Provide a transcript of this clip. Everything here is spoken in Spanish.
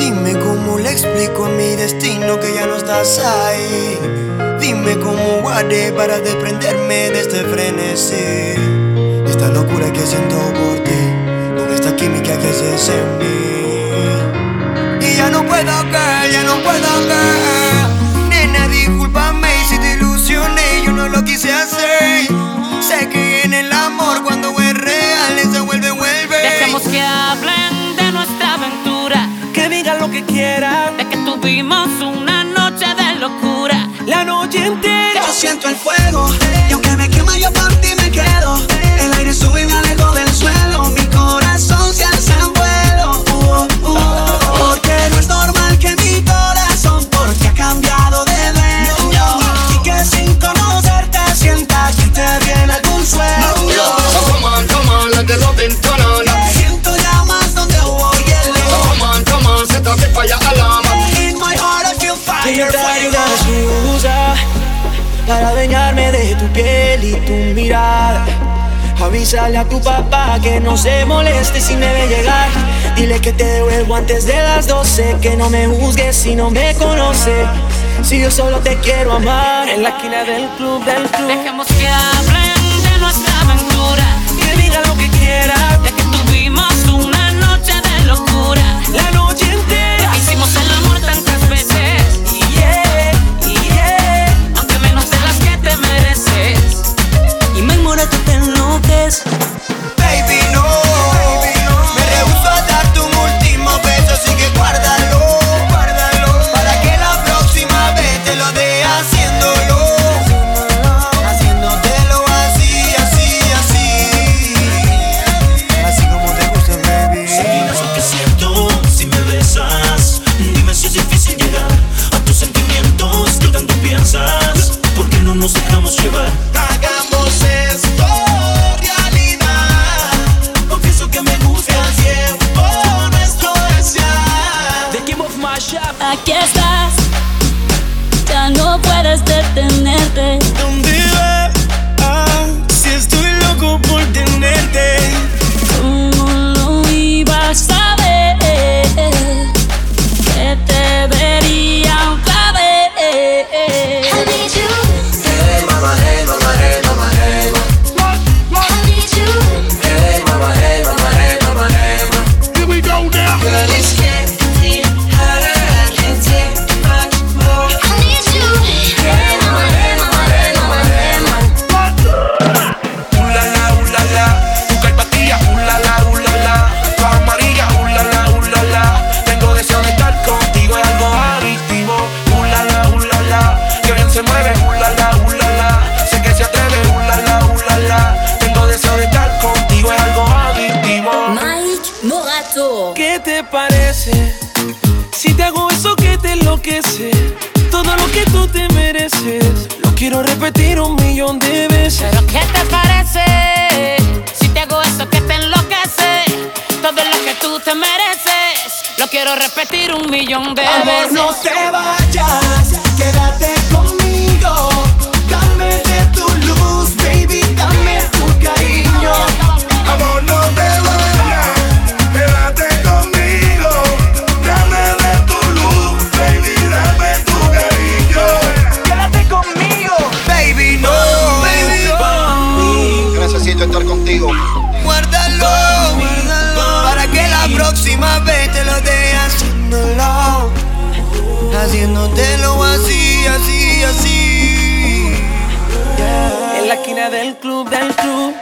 Dime cómo le explico a mi destino que ya no estás ahí. Dime cómo guardé para desprenderme de este frenesí. Esta locura que siento por ti, con esta química que haces en. Y ya no puedo caer, ya no puedo caer. Nena, discúlpame si te ilusioné, yo no lo quise hacer. Sé que en el de que tuvimos una para adueñarme de tu piel y tu mirada. Avísale a tu papá que no se moleste si me ve llegar. Dile que te devuelvo antes de las 12. Que no me juzgues si no me conoce. Si yo solo te quiero amar. En la esquina del club, del club. Dejemos que hablen de nuestra aventura, Que digan lo que quieran. Estás, ya no puedes detenerte. ¿Dónde vas? Ah, si estoy loco por tenerte. ¿Qué te parece? Si te hago eso que te enloquece, todo lo que tú te mereces, lo quiero repetir un millón de veces. Pero ¿qué te parece? Si te hago eso que te enloquece, todo lo que tú te mereces, lo quiero repetir un millón de Amor, veces. no te vayas, quédate Estar contigo. guárdalo. Para que la próxima vez te lo dé haciéndolo. Haciéndotelo así, así, así. En la esquina del club, del club.